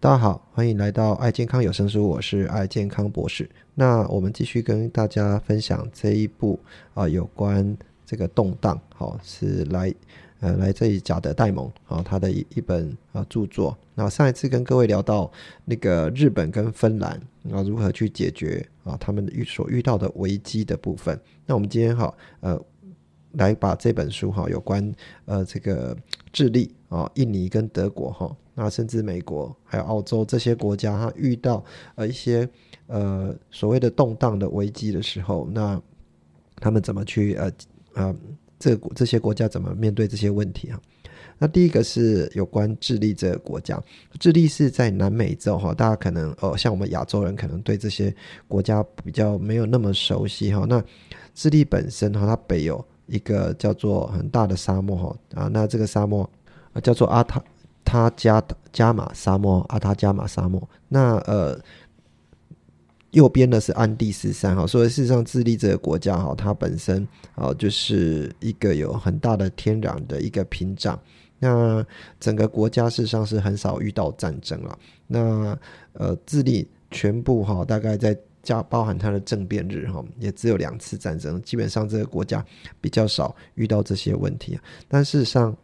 大家好，欢迎来到爱健康有声书，我是爱健康博士。那我们继续跟大家分享这一部啊，有关这个动荡，好是来呃来自于贾德戴蒙啊，他的一一本啊著作。那上一次跟各位聊到那个日本跟芬兰啊如何去解决啊他们遇所遇到的危机的部分。那我们今天好呃。来把这本书哈，有关呃这个智利啊、印尼跟德国哈，那甚至美国还有澳洲这些国家，它遇到呃一些呃所谓的动荡的危机的时候，那他们怎么去呃呃这这些国家怎么面对这些问题啊？那第一个是有关智利这个国家，智利是在南美洲哈，大家可能哦像我们亚洲人可能对这些国家比较没有那么熟悉哈。那智利本身哈，它北有一个叫做很大的沙漠哈啊，那这个沙漠啊叫做阿塔他加加马沙漠，阿塔加马沙漠。那呃右边的是安第斯山哈，所以事实上智利这个国家哈，它本身啊就是一个有很大的天然的一个屏障。那整个国家事实上是很少遇到战争了。那呃智利全部哈大概在。加包含它的政变日哈，也只有两次战争，基本上这个国家比较少遇到这些问题。但事实上，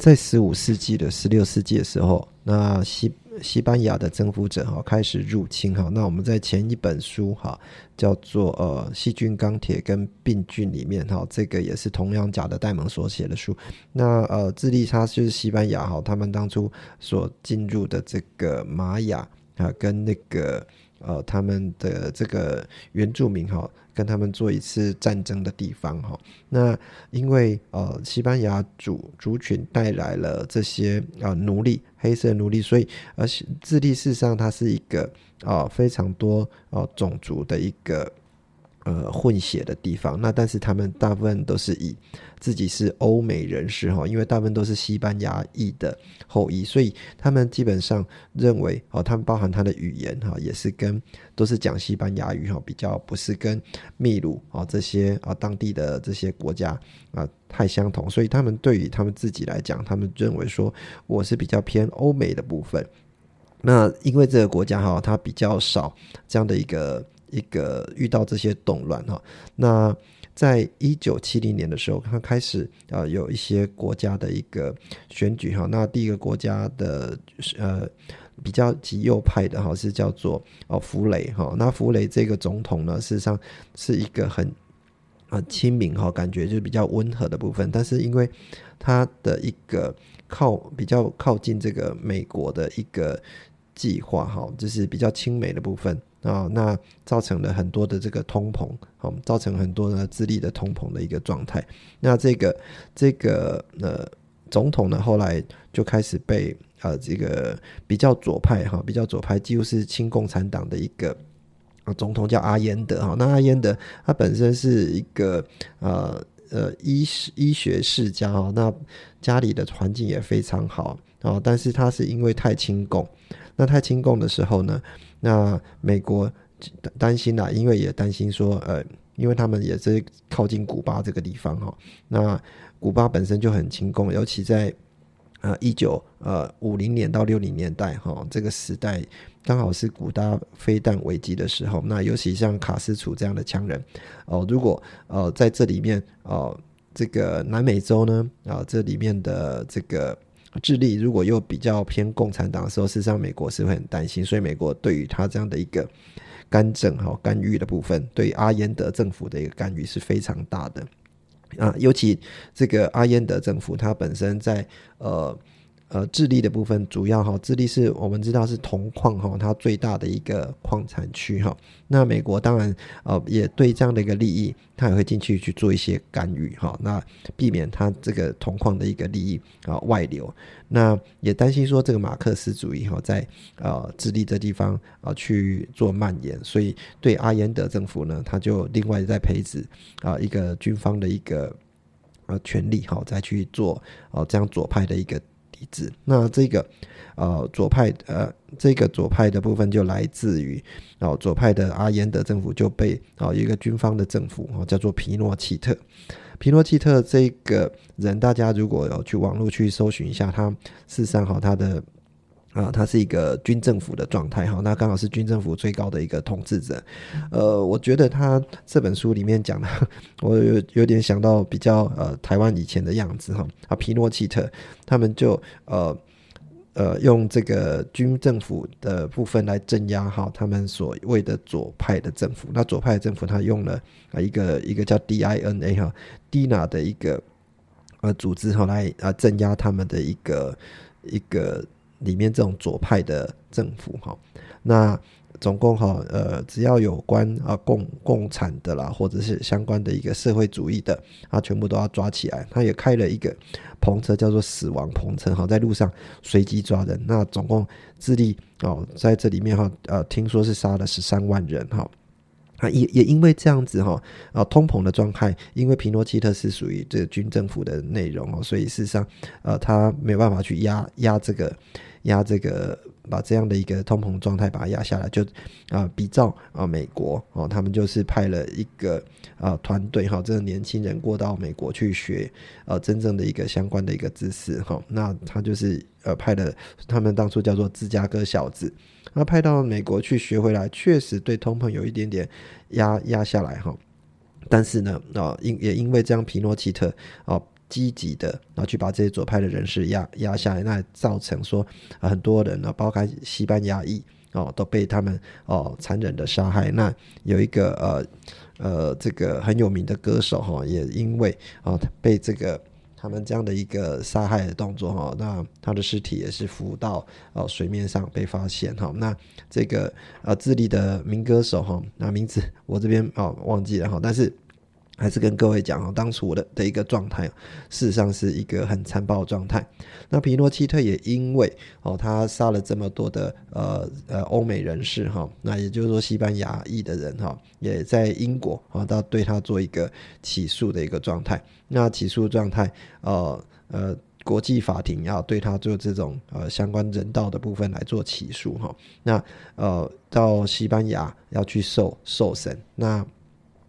在十五世纪的十六世纪的时候，那西西班牙的征服者哈开始入侵哈。那我们在前一本书哈叫做呃细菌钢铁跟病菌里面哈，这个也是同样假的戴蒙所写的书。那呃智利它就是西班牙哈，他们当初所进入的这个玛雅啊跟那个。呃，他们的这个原住民哈，跟他们做一次战争的地方哈，那因为呃，西班牙族族群带来了这些啊奴隶，黑色奴隶，所以而且智利事实上它是一个啊非常多啊种族的一个。呃，混血的地方，那但是他们大部分都是以自己是欧美人士哈，因为大部分都是西班牙裔的后裔，所以他们基本上认为哦，他们包含他的语言哈，也是跟都是讲西班牙语哈，比较不是跟秘鲁啊这些啊当地的这些国家啊太相同，所以他们对于他们自己来讲，他们认为说我是比较偏欧美的部分。那因为这个国家哈，它比较少这样的一个。一个遇到这些动乱哈，那在一九七零年的时候，他开始啊有一些国家的一个选举哈。那第一个国家的呃比较极右派的哈是叫做哦弗雷哈。那弗雷这个总统呢，事实上是一个很啊亲民哈，感觉就是比较温和的部分。但是因为他的一个靠比较靠近这个美国的一个计划哈，就是比较亲美的部分。啊，那造成了很多的这个通膨，好，造成很多呢智利的通膨的一个状态。那这个这个呃总统呢，后来就开始被呃这个比较左派哈，比较左派，几乎是亲共产党的一个总统叫阿耶德哈。那阿耶德他本身是一个呃呃医医学世家哈，那家里的环境也非常好啊，但是他是因为太亲共，那太亲共的时候呢？那美国担心啦，因为也担心说，呃，因为他们也是靠近古巴这个地方哈。那古巴本身就很亲共，尤其在呃一九呃五零年到六零年代哈，这个时代刚好是古巴飞弹危机的时候。那尤其像卡斯楚这样的强人哦，如果呃在这里面哦，这个南美洲呢啊，这里面的这个。智利如果又比较偏共产党的时候，事实上美国是会很担心，所以美国对于他这样的一个干政哈干预的部分，对阿耶德政府的一个干预是非常大的啊，尤其这个阿耶德政府，他本身在呃。呃，智利的部分主要哈，智利是我们知道是铜矿哈，它最大的一个矿产区哈。那美国当然呃也对这样的一个利益，它也会进去去做一些干预哈，那避免它这个铜矿的一个利益啊外流。那也担心说这个马克思主义哈在呃智利这地方啊去做蔓延，所以对阿延德政府呢，他就另外在培植啊一个军方的一个呃权力哈，再去做哦这样左派的一个。一致，那这个呃左派呃这个左派的部分就来自于哦左派的阿延德政府就被哦一个军方的政府哦叫做皮诺奇特，皮诺奇特这个人大家如果有去网络去搜寻一下，他事实上哈他的啊，他是一个军政府的状态哈，那刚好是军政府最高的一个统治者。呃，我觉得他这本书里面讲的，我有有点想到比较呃台湾以前的样子哈。啊，皮诺奇特他们就呃呃用这个军政府的部分来镇压哈他们所谓的左派的政府。那左派政府他用了啊一个一个叫 DINA 哈 DINA 的一个呃组织哈来啊镇压他们的一个一个。里面这种左派的政府哈，那总共哈呃只要有关啊共共产的啦，或者是相关的一个社会主义的，啊全部都要抓起来。他也开了一个篷车，叫做死亡篷车哈，在路上随机抓人。那总共智利哦在这里面哈呃听说是杀了十三万人哈。啊，也也因为这样子哈，啊，通膨的状态，因为皮诺契特是属于这个军政府的内容哦，所以事实上，呃，他没有办法去压压这个压这个，把这样的一个通膨状态把它压下来，就啊，比照啊美国哦，他们就是派了一个啊团队哈，这个年轻人过到美国去学呃真正的一个相关的一个知识哈，那他就是呃派的，他们当初叫做芝加哥小子。那派到美国去学回来，确实对通膨有一点点压压下来哈。但是呢，啊，因也因为这样，皮诺奇特啊积极的然后去把这些左派的人士压压下来，那造成说很多人呢，包括西班牙裔哦，都被他们哦残忍的杀害。那有一个呃呃这个很有名的歌手哈，也因为啊被这个。他们这样的一个杀害的动作哈，那他的尸体也是浮到呃水面上被发现哈。那这个呃智利的民歌手哈，那名字我这边哦忘记了哈，但是。还是跟各位讲哦，当初我的的一个状态，事实上是一个很残暴的状态。那皮诺契特也因为哦，他杀了这么多的呃呃欧美人士哈，那也就是说西班牙裔的人哈，也在英国啊，到对他做一个起诉的一个状态。那起诉状态呃呃，国际法庭要对他做这种呃相关人道的部分来做起诉哈。那呃到西班牙要去受受审那。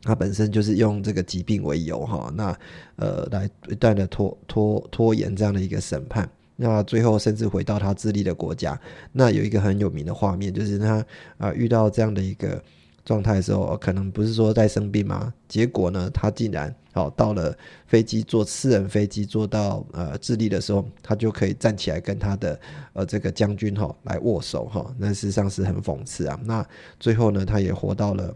他本身就是用这个疾病为由哈，那呃来不断的拖拖拖延这样的一个审判，那最后甚至回到他自立的国家，那有一个很有名的画面，就是他啊遇到这样的一个状态的时候，可能不是说在生病嘛，结果呢他竟然哦到了飞机坐私人飞机坐到呃智利的时候，他就可以站起来跟他的呃这个将军哈来握手哈，那事实上是很讽刺啊，那最后呢他也活到了。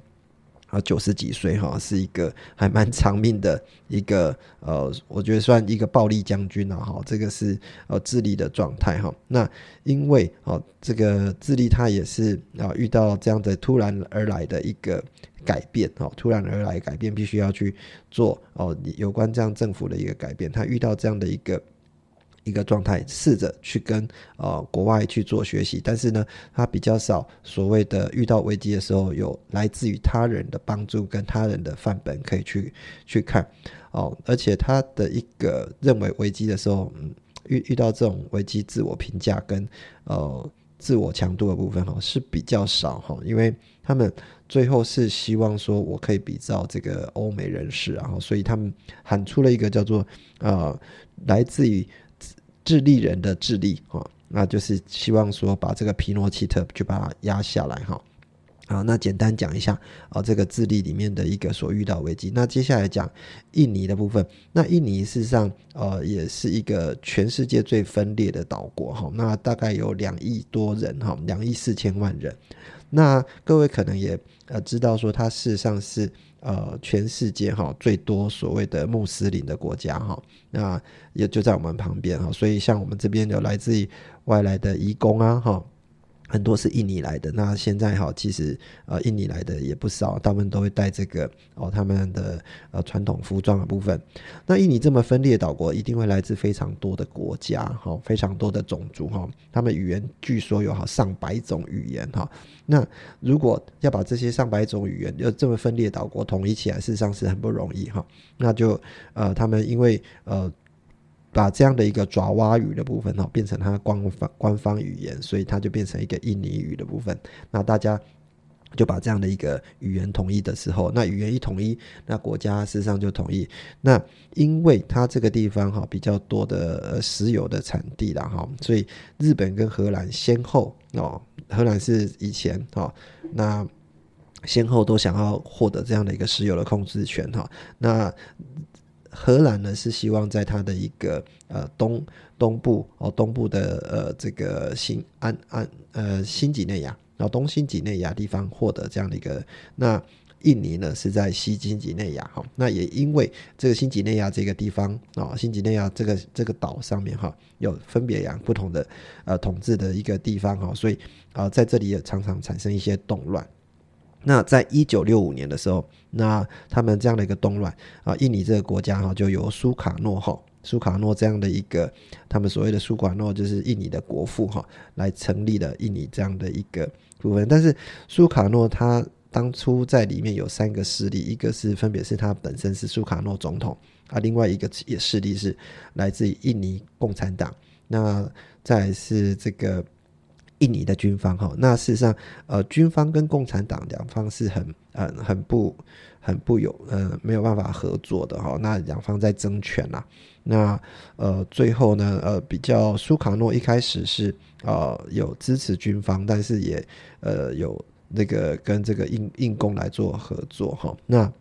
啊，九十几岁哈，是一个还蛮长命的一个呃，我觉得算一个暴力将军了哈。这个是呃智利的状态哈。那因为哦，这个智利他也是啊遇到这样的突然而来的一个改变哦，突然而来改变必须要去做哦，有关这样政府的一个改变，他遇到这样的一个。一个状态，试着去跟呃国外去做学习，但是呢，他比较少所谓的遇到危机的时候有来自于他人的帮助跟他人的范本可以去去看哦，而且他的一个认为危机的时候，嗯，遇遇到这种危机自我评价跟呃自我强度的部分哈是比较少哈，因为他们最后是希望说我可以比照这个欧美人士，然后所以他们喊出了一个叫做呃来自于。智利人的智利哈，那就是希望说把这个皮诺奇特就把它压下来哈。好，那简单讲一下啊，这个智利里面的一个所遇到危机。那接下来讲印尼的部分。那印尼事实上呃也是一个全世界最分裂的岛国哈。那大概有两亿多人哈，两亿四千万人。那各位可能也呃知道说，它事实上是。呃，全世界哈最多所谓的穆斯林的国家哈，那也就在我们旁边哈，所以像我们这边有来自于外来的移工啊哈。很多是印尼来的，那现在哈，其实呃，印尼来的也不少，他们都会带这个哦，他们的呃传统服装的部分。那印尼这么分裂岛国，一定会来自非常多的国家哈，非常多的种族哈，他们语言据说有好上百种语言哈。那如果要把这些上百种语言要这么分裂岛国统一起来，事实上是很不容易哈。那就呃，他们因为呃。把这样的一个爪哇语的部分哈变成它官方官方语言，所以它就变成一个印尼语的部分。那大家就把这样的一个语言统一的时候，那语言一统一，那国家事实上就统一。那因为它这个地方哈比较多的石油的产地了哈，所以日本跟荷兰先后哦，荷兰是以前哈，那先后都想要获得这样的一个石油的控制权哈。那荷兰呢是希望在它的一个呃东东部哦东部的呃这个新安安呃新几内亚。然后东新几内亚地方获得这样的一个，那印尼呢是在西新几内亚哈，那也因为这个新几内亚这个地方啊，新几内亚这个这个岛上面哈，有分别养不同的呃统治的一个地方哈，所以啊在这里也常常产生一些动乱。那在一九六五年的时候，那他们这样的一个动乱啊，印尼这个国家哈就由苏卡诺哈。苏卡诺这样的一个，他们所谓的苏卡诺就是印尼的国父哈，来成立了印尼这样的一个部分。但是苏卡诺他当初在里面有三个势力，一个是分别是他本身是苏卡诺总统啊，另外一个也势力是来自于印尼共产党，那再是这个印尼的军方哈。那事实上，呃，军方跟共产党两方是很呃很不很不有呃没有办法合作的哈。那两方在争权呐。那呃，最后呢，呃，比较苏卡诺一开始是呃有支持军方，但是也呃有那个跟这个印印共来做合作哈。那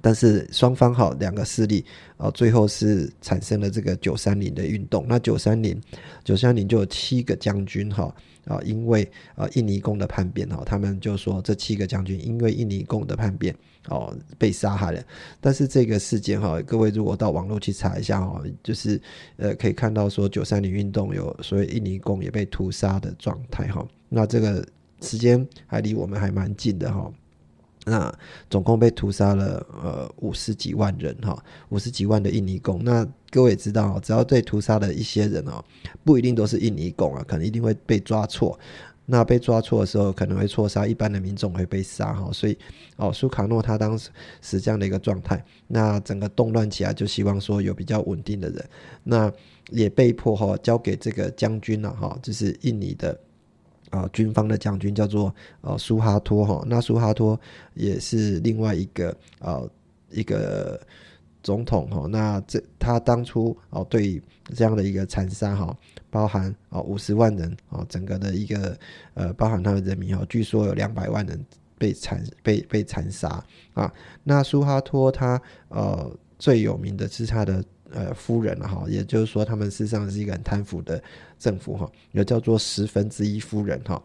但是双方哈两个势力啊，最后是产生了这个九三零的运动。那九三零九三零就有七个将军哈啊，因为啊印尼共的叛变哈，他们就说这七个将军因为印尼共的叛变。哦，被杀害了。但是这个事件哈，各位如果到网络去查一下哈，就是呃可以看到说九三零运动有所谓印尼公也被屠杀的状态哈。那这个时间还离我们还蛮近的哈。那总共被屠杀了呃五十几万人哈，五十几万的印尼工。那各位也知道，只要对屠杀的一些人哦，不一定都是印尼工啊，可能一定会被抓错。那被抓错的时候，可能会错杀一般的民众会被杀哈，所以哦，苏卡诺他当时是这样的一个状态，那整个动乱起来就希望说有比较稳定的人，那也被迫哈交给这个将军了哈，就是印尼的啊军方的将军叫做呃苏哈托哈，那苏哈托也是另外一个呃一个。总统哈，那这他当初哦对这样的一个残杀哈，包含哦五十万人哦，整个的一个呃，包含他的人民哦，据说有两百万人被残被被残杀啊。那苏哈托他呃最有名的是他的呃夫人了哈，也就是说他们事实上是一个很贪腐的政府哈，有叫做十分之一夫人哈。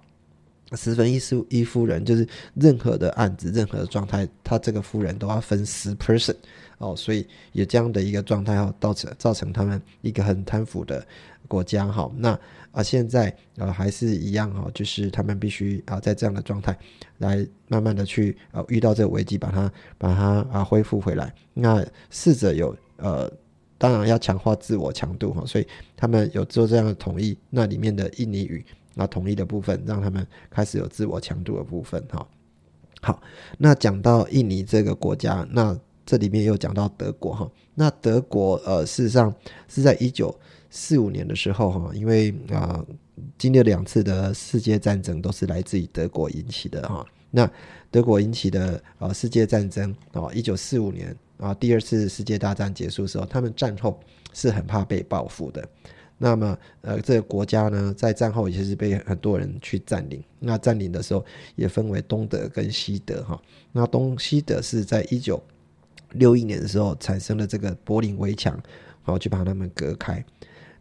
十分一夫一夫人就是任何的案子、任何的状态，他这个夫人都要分十 person 哦，所以有这样的一个状态哦，造成造成他们一个很贪腐的国家哈。那啊，现在呃还是一样哈，就是他们必须啊在这样的状态来慢慢的去呃遇到这个危机，把它把它啊恢复回来。那试着有呃，当然要强化自我强度哈，所以他们有做这样的统一，那里面的印尼语。那统一的部分，让他们开始有自我强度的部分，哈。好，那讲到印尼这个国家，那这里面又讲到德国，哈。那德国，呃，事实上是在一九四五年的时候，哈，因为啊，经历两次的世界战争都是来自于德国引起的，哈。那德国引起的呃世界战争，哦，一九四五年啊，第二次世界大战结束的时候，他们战后是很怕被报复的。那么，呃，这个国家呢，在战后也是被很多人去占领。那占领的时候，也分为东德跟西德哈。那东西德是在一九六一年的时候产生了这个柏林围墙，然后去把他们隔开。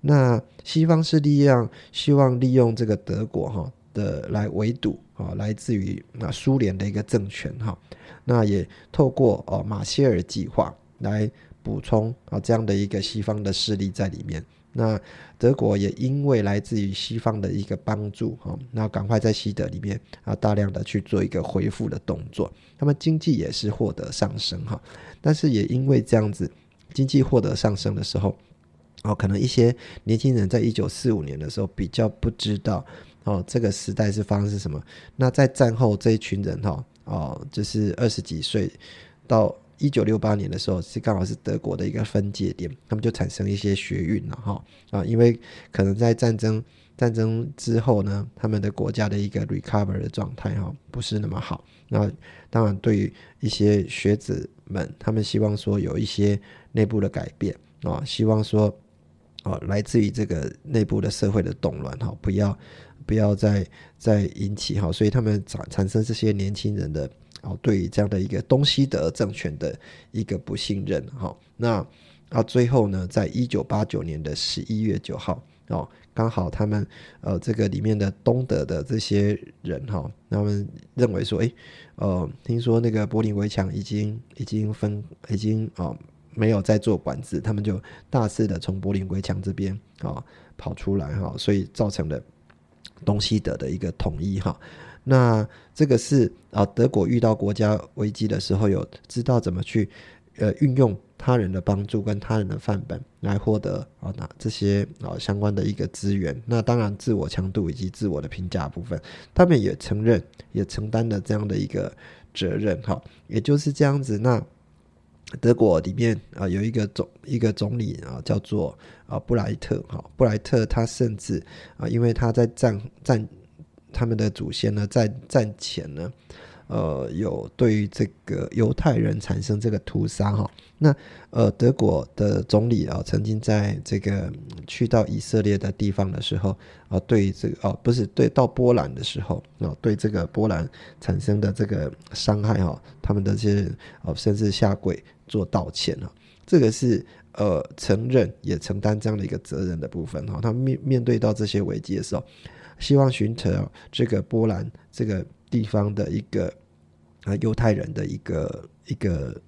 那西方是力量希望利用这个德国哈的来围堵啊，来自于那苏联的一个政权哈。那也透过哦马歇尔计划来补充啊这样的一个西方的势力在里面。那德国也因为来自于西方的一个帮助，哈，那赶快在西德里面啊大量的去做一个恢复的动作，那么经济也是获得上升，哈，但是也因为这样子经济获得上升的时候，哦，可能一些年轻人在一九四五年的时候比较不知道，哦，这个时代是发生是什么？那在战后这一群人，哈，哦，就是二十几岁到。一九六八年的时候，是刚好是德国的一个分界点，他们就产生一些学运了哈啊，因为可能在战争战争之后呢，他们的国家的一个 recover 的状态哈，不是那么好。那当然，对于一些学子们，他们希望说有一些内部的改变啊，希望说哦，来自于这个内部的社会的动乱哈，不要不要再再引起哈，所以他们产产生这些年轻人的哦，对于这样的一个东西德政权的一个不信任哈。那啊，最后呢，在一九八九年的十一月九号哦。刚好他们呃，这个里面的东德的这些人哈，他们认为说，哎，呃，听说那个柏林围墙已经已经分已经哦没有在做管制，他们就大肆的从柏林围墙这边啊跑出来哈，所以造成了东西德的一个统一哈。那这个是啊，德国遇到国家危机的时候，有知道怎么去呃运用。他人的帮助跟他人的范本来获得啊，那这些啊相关的一个资源，那当然自我强度以及自我的评价部分，他们也承认也承担了这样的一个责任哈，也就是这样子。那德国里面啊有一个总一个总理啊叫做啊布莱特哈，布莱特他甚至啊因为他在战战他们的祖先呢在战前呢。呃，有对于这个犹太人产生这个屠杀哈，那呃，德国的总理啊，曾经在这个去到以色列的地方的时候啊，对这个哦，不是对到波兰的时候啊，对这个波兰产生的这个伤害哈，他们的这些哦，甚至下跪做道歉啊，这个是呃承认也承担这样的一个责任的部分哈，他们面面对到这些危机的时候，希望寻求这个波兰这个。地方的一个啊犹太人的一个一个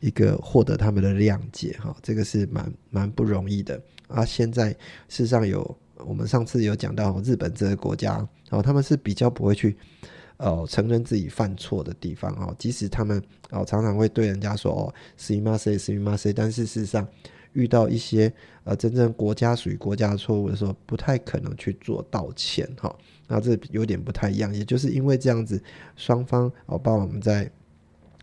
一个获得他们的谅解哈，这个是蛮蛮不容易的啊。现在事实上有我们上次有讲到日本这个国家然哦，他们是比较不会去呃承认自己犯错的地方哦，即使他们哦常常会对人家说哦是密码谁是密码谁，但事实上遇到一些呃真正国家属于国家错误的时候，不太可能去做道歉哈。那这有点不太一样，也就是因为这样子，双方哦，包括我们在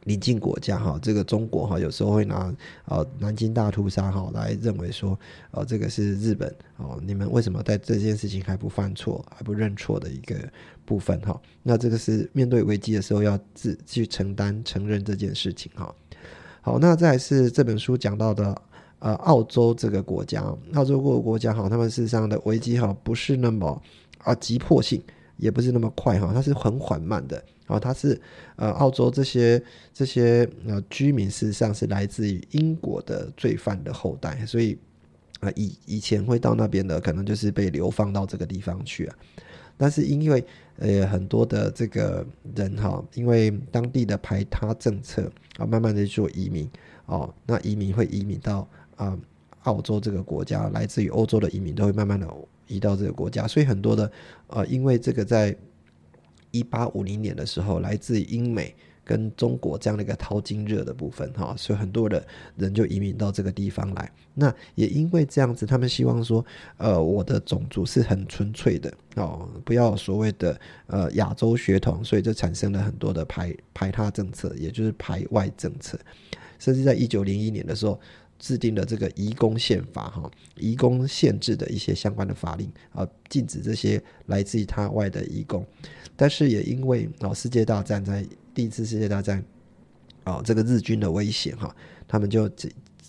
邻近国家哈，这个中国哈，有时候会拿呃南京大屠杀哈来认为说，呃这个是日本哦，你们为什么在这件事情还不犯错，还不认错的一个部分哈？那这个是面对危机的时候要自去承担承认这件事情哈。好，那再是这本书讲到的呃澳洲这个国家，澳洲各个国家哈，他们事实上的危机哈不是那么。啊，急迫性也不是那么快哈，它是很缓慢的。然后它是呃，澳洲这些这些呃居民事实上是来自于英国的罪犯的后代，所以啊以以前会到那边的，可能就是被流放到这个地方去啊。但是因为呃很多的这个人哈，因为当地的排他政策啊，慢慢的做移民哦，那移民会移民到啊澳洲这个国家，来自于欧洲的移民都会慢慢的。移到这个国家，所以很多的呃，因为这个在一八五零年的时候，来自英美跟中国这样的一个淘金热的部分哈，所以很多的人就移民到这个地方来。那也因为这样子，他们希望说，呃，我的种族是很纯粹的哦，不要所谓的呃亚洲血统，所以就产生了很多的排排他政策，也就是排外政策，甚至在一九零一年的时候。制定了这个移工宪法，哈，移工限制的一些相关的法令啊，禁止这些来自于他外的移工。但是也因为啊，世界大战在第一次世界大战啊，这个日军的威胁哈，他们就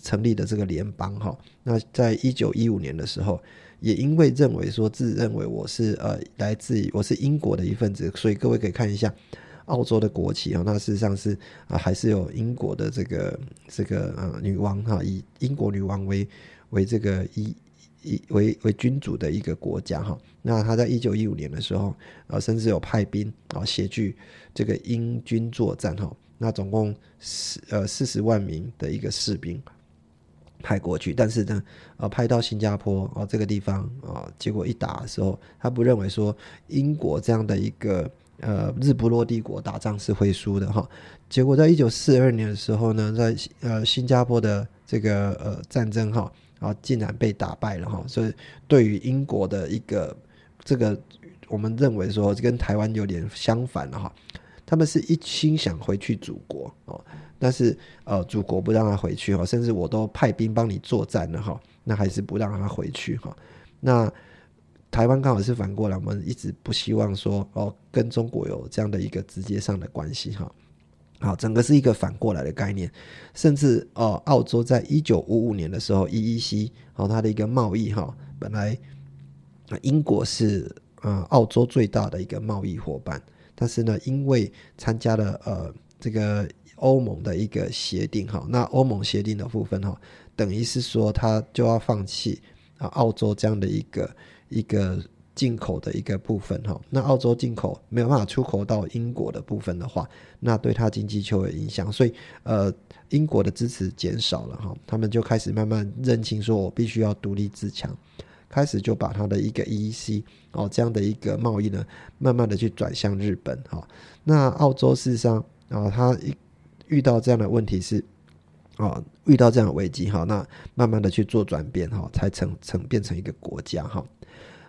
成立了这个联邦哈。那在一九一五年的时候，也因为认为说自认为我是呃来自于我是英国的一份子，所以各位可以看一下。澳洲的国旗啊，那事实上是啊，还是有英国的这个这个呃女王哈，以英国女王为为这个一一为为君主的一个国家哈。那他在一九一五年的时候啊，甚至有派兵啊协助这个英军作战哈。那总共四呃四十万名的一个士兵派过去，但是呢，呃派到新加坡啊这个地方啊，结果一打的时候，他不认为说英国这样的一个。呃，日不落帝国打仗是会输的哈。结果在一九四二年的时候呢，在呃新加坡的这个呃战争哈，啊竟然被打败了哈。所以对于英国的一个这个，我们认为说跟台湾有点相反了哈。他们是一心想回去祖国哦，但是呃祖国不让他回去哈，甚至我都派兵帮你作战了哈，那还是不让他回去哈。那台湾刚好是反过来，我们一直不希望说哦跟中国有这样的一个直接上的关系哈。好，整个是一个反过来的概念，甚至哦，澳洲在一九五五年的时候，EEC 哦，它的一个贸易哈，本来英国是呃澳洲最大的一个贸易伙伴，但是呢，因为参加了呃这个欧盟的一个协定哈，那欧盟协定的部分哈，等于是说它就要放弃啊澳洲这样的一个一个。进口的一个部分哈，那澳洲进口没有办法出口到英国的部分的话，那对它经济就有影响，所以呃，英国的支持减少了哈，他们就开始慢慢认清说，我必须要独立自强，开始就把它的一个 EEC 哦这样的一个贸易呢，慢慢的去转向日本哈。那澳洲事实上啊，它遇到这样的问题是啊，遇到这样的危机哈，那慢慢的去做转变哈，才成成变成一个国家哈。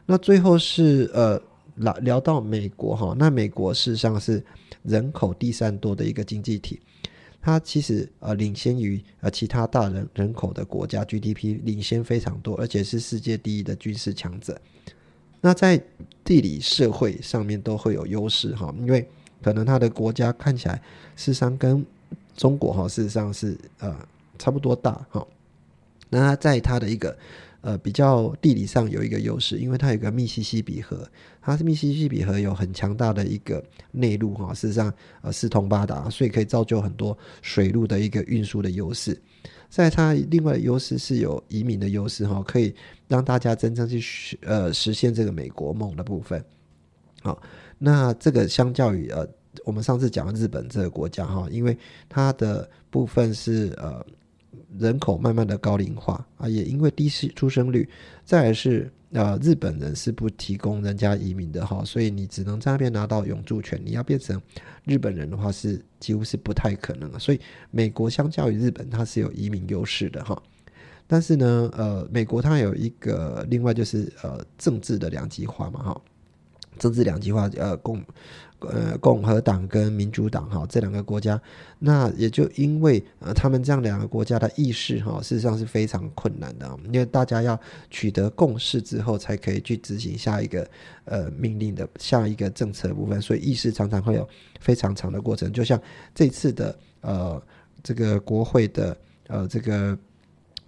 那最后是呃聊聊到美国哈，那美国事实上是人口第三多的一个经济体，它其实呃领先于呃其他大人人口的国家 GDP 领先非常多，而且是世界第一的军事强者。那在地理社会上面都会有优势哈，因为可能它的国家看起来事实上跟中国哈事实上是呃差不多大哈，那它在它的一个。呃，比较地理上有一个优势，因为它有个密西西比河，它是密西西比河有很强大的一个内陆哈，事实上呃四通八达，所以可以造就很多水路的一个运输的优势。在它另外的优势是有移民的优势哈，可以让大家真正去呃实现这个美国梦的部分。好，那这个相较于呃我们上次讲日本这个国家哈，因为它的部分是呃。人口慢慢的高龄化啊，也因为低出生率，再来是呃日本人是不提供人家移民的哈，所以你只能在那边拿到永住权，你要变成日本人的话是几乎是不太可能的。所以美国相较于日本，它是有移民优势的哈。但是呢，呃，美国它有一个另外就是呃政治的两极化嘛哈，政治两极化呃共。呃，共和党跟民主党哈，这两个国家，那也就因为呃，他们这样两个国家的意识哈，事实上是非常困难的，因为大家要取得共识之后，才可以去执行下一个呃命令的下一个政策部分，所以意识常常会有非常长的过程。就像这次的呃这个国会的呃这个。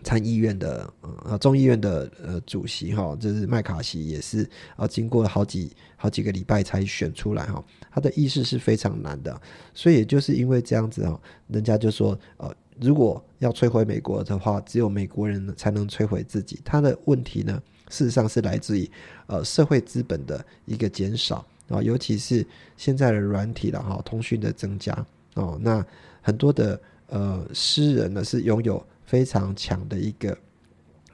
参议院的呃众议院的呃主席哈，就是麦卡锡也是啊，经过了好几好几个礼拜才选出来哈，他的意识是非常难的，所以也就是因为这样子哈，人家就说呃，如果要摧毁美国的话，只有美国人才能摧毁自己。他的问题呢，事实上是来自于呃社会资本的一个减少啊，尤其是现在的软体了哈，通讯的增加哦，那很多的呃诗人呢是拥有。非常强的一个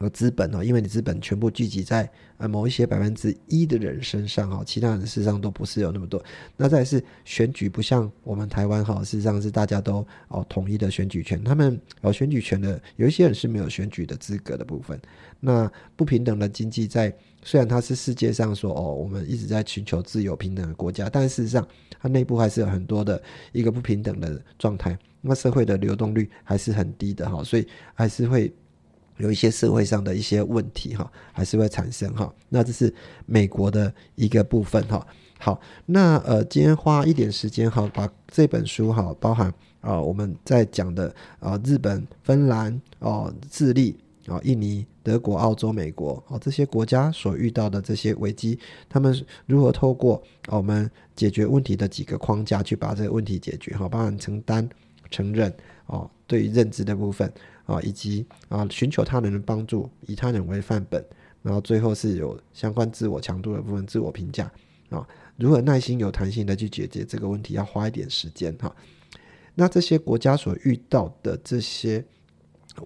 和资本哦，因为你资本全部聚集在呃某一些百分之一的人身上哈，其他人事实上都不是有那么多。那再是选举不像我们台湾哈，事实上是大家都哦统一的选举权，他们哦选举权的有一些人是没有选举的资格的部分。那不平等的经济在虽然它是世界上说哦我们一直在寻求自由平等的国家，但事实上它内部还是有很多的一个不平等的状态。那社会的流动率还是很低的哈，所以还是会有一些社会上的一些问题哈，还是会产生哈。那这是美国的一个部分哈。好，那呃，今天花一点时间哈，把这本书哈，包含啊我们在讲的啊日本、芬兰哦、智利啊、印尼、德国、澳洲、美国哦这些国家所遇到的这些危机，他们如何透过我们解决问题的几个框架去把这个问题解决哈，包含承担。承认哦，对于认知的部分啊，以及啊寻求他人的帮助，以他人为范本，然后最后是有相关自我强度的部分，自我评价啊，如何耐心有弹性的去解决这个问题，要花一点时间哈。那这些国家所遇到的这些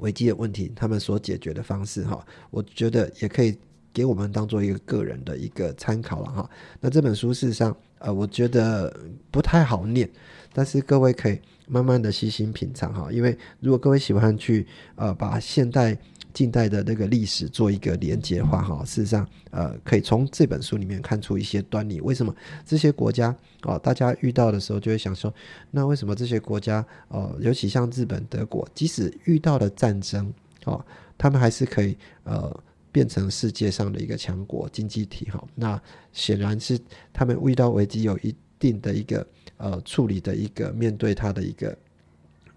危机的问题，他们所解决的方式哈，我觉得也可以给我们当做一个个人的一个参考了哈。那这本书事实上，呃，我觉得不太好念，但是各位可以。慢慢的细心品尝哈，因为如果各位喜欢去呃把现代、近代的那个历史做一个连接的话哈，事实上呃可以从这本书里面看出一些端倪。为什么这些国家哦，大家遇到的时候就会想说，那为什么这些国家哦，尤其像日本、德国，即使遇到了战争哦，他们还是可以呃。变成世界上的一个强国经济体哈。那显然是他们遇到危机有一定的一个呃处理的一个面对它的一个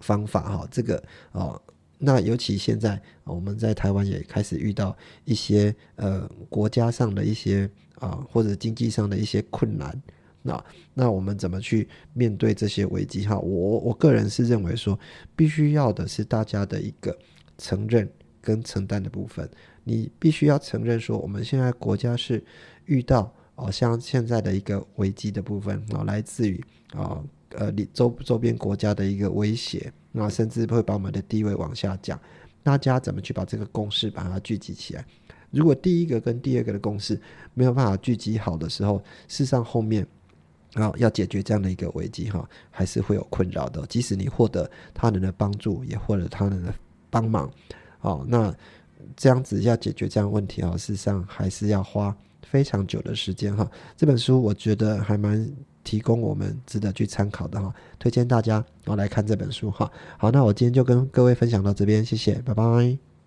方法哈。这个哦，那尤其现在我们在台湾也开始遇到一些呃国家上的一些啊或者经济上的一些困难。那那我们怎么去面对这些危机？哈，我我个人是认为说，必须要的是大家的一个承认跟承担的部分。你必须要承认说，我们现在国家是遇到哦，像现在的一个危机的部分啊，来自于啊呃你周周边国家的一个威胁，那甚至会把我们的地位往下降。大家怎么去把这个共识把它聚集起来？如果第一个跟第二个的共识没有办法聚集好的时候，事实上后面。啊，要解决这样的一个危机哈，还是会有困扰的。即使你获得他人的帮助，也获得他人的帮忙，哦，那这样子要解决这样问题啊，事实上还是要花非常久的时间哈。这本书我觉得还蛮提供我们值得去参考的哈，推荐大家哦来看这本书哈。好，那我今天就跟各位分享到这边，谢谢，拜拜。